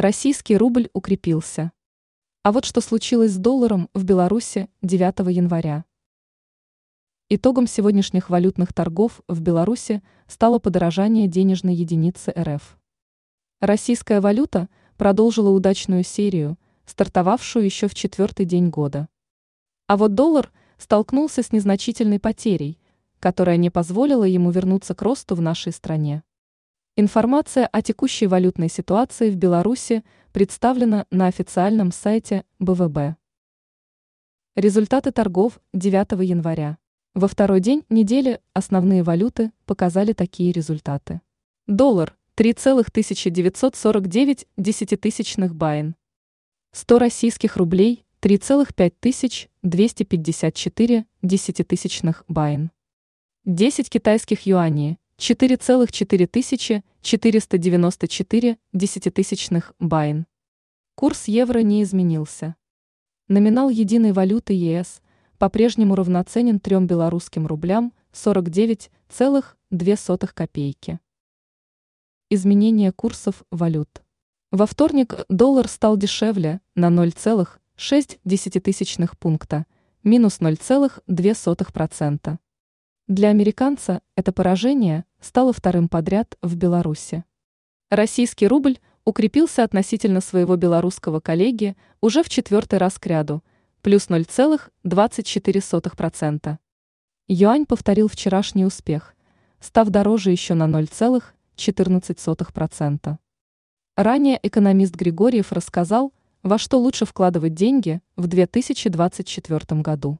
Российский рубль укрепился. А вот что случилось с долларом в Беларуси 9 января. Итогом сегодняшних валютных торгов в Беларуси стало подорожание денежной единицы РФ. Российская валюта продолжила удачную серию, стартовавшую еще в четвертый день года. А вот доллар столкнулся с незначительной потерей, которая не позволила ему вернуться к росту в нашей стране. Информация о текущей валютной ситуации в Беларуси представлена на официальном сайте БВБ. Результаты торгов 9 января. Во второй день недели основные валюты показали такие результаты. Доллар 3,1949 десятитысячных BYN. 100 российских рублей 3,5254 десятитысячных BYN. 10 китайских юаней 4,4494 десятитысячных байн. Курс евро не изменился. Номинал единой валюты ЕС по-прежнему равноценен 3 белорусским рублям 49,2 копейки. Изменение курсов валют. Во вторник доллар стал дешевле на 0,6 пункта, минус 0,2%. Для американца это поражение стало вторым подряд в Беларуси. Российский рубль укрепился относительно своего белорусского коллеги уже в четвертый раз к ряду, плюс 0,24%. Юань повторил вчерашний успех, став дороже еще на 0,14%. Ранее экономист Григорьев рассказал, во что лучше вкладывать деньги в 2024 году.